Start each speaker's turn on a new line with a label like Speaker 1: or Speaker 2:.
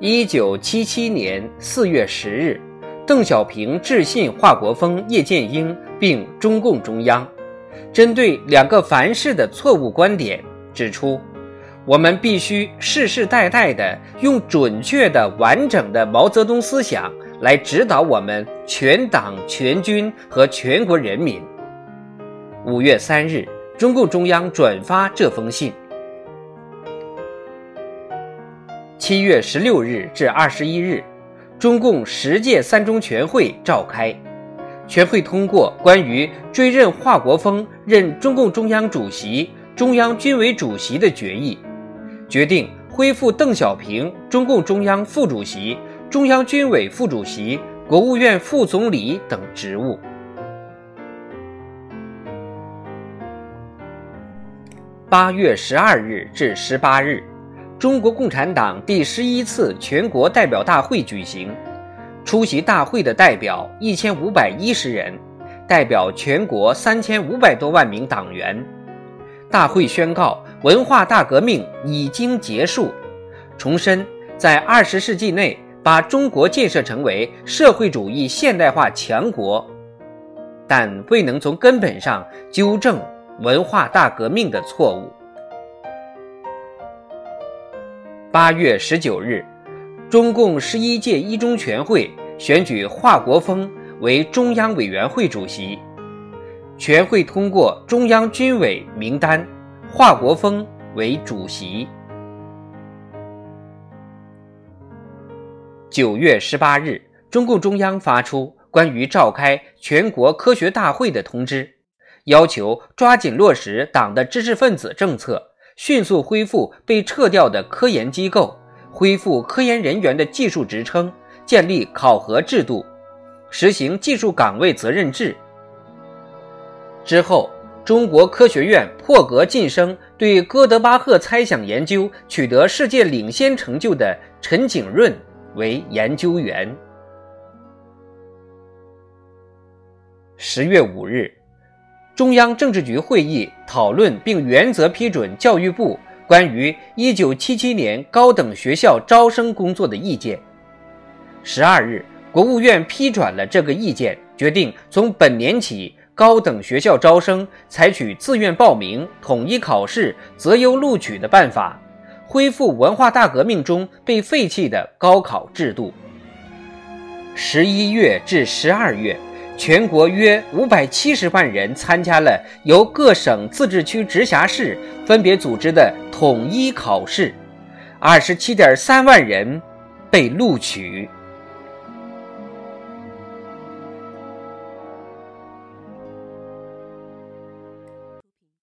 Speaker 1: 一九七七年四月十日，邓小平致信华国锋、叶剑英，并中共中央，针对两个凡是的错误观点，指出。我们必须世世代代的用准确的、完整的毛泽东思想来指导我们全党全军和全国人民。五月三日，中共中央转发这封信。七月十六日至二十一日，中共十届三中全会召开，全会通过关于追认华国锋任中共中央主席、中央军委主席的决议。决定恢复邓小平中共中央副主席、中央军委副主席、国务院副总理等职务。八月十二日至十八日，中国共产党第十一次全国代表大会举行，出席大会的代表一千五百一十人，代表全国三千五百多万名党员。大会宣告。文化大革命已经结束，重申在二十世纪内把中国建设成为社会主义现代化强国，但未能从根本上纠正文化大革命的错误。八月十九日，中共十一届一中全会选举华国锋为中央委员会主席，全会通过中央军委名单。华国锋为主席。九月十八日，中共中央发出关于召开全国科学大会的通知，要求抓紧落实党的知识分子政策，迅速恢复被撤掉的科研机构，恢复科研人员的技术职称，建立考核制度，实行技术岗位责任制。之后。中国科学院破格晋升对哥德巴赫猜想研究取得世界领先成就的陈景润为研究员。十月五日，中央政治局会议讨论并原则批准教育部关于一九七七年高等学校招生工作的意见。十二日，国务院批转了这个意见，决定从本年起。高等学校招生采取自愿报名、统一考试、择优录取的办法，恢复文化大革命中被废弃的高考制度。十一月至十二月，全国约五百七十万人参加了由各省、自治区、直辖市分别组织的统一考试，二十七点三万人被录取。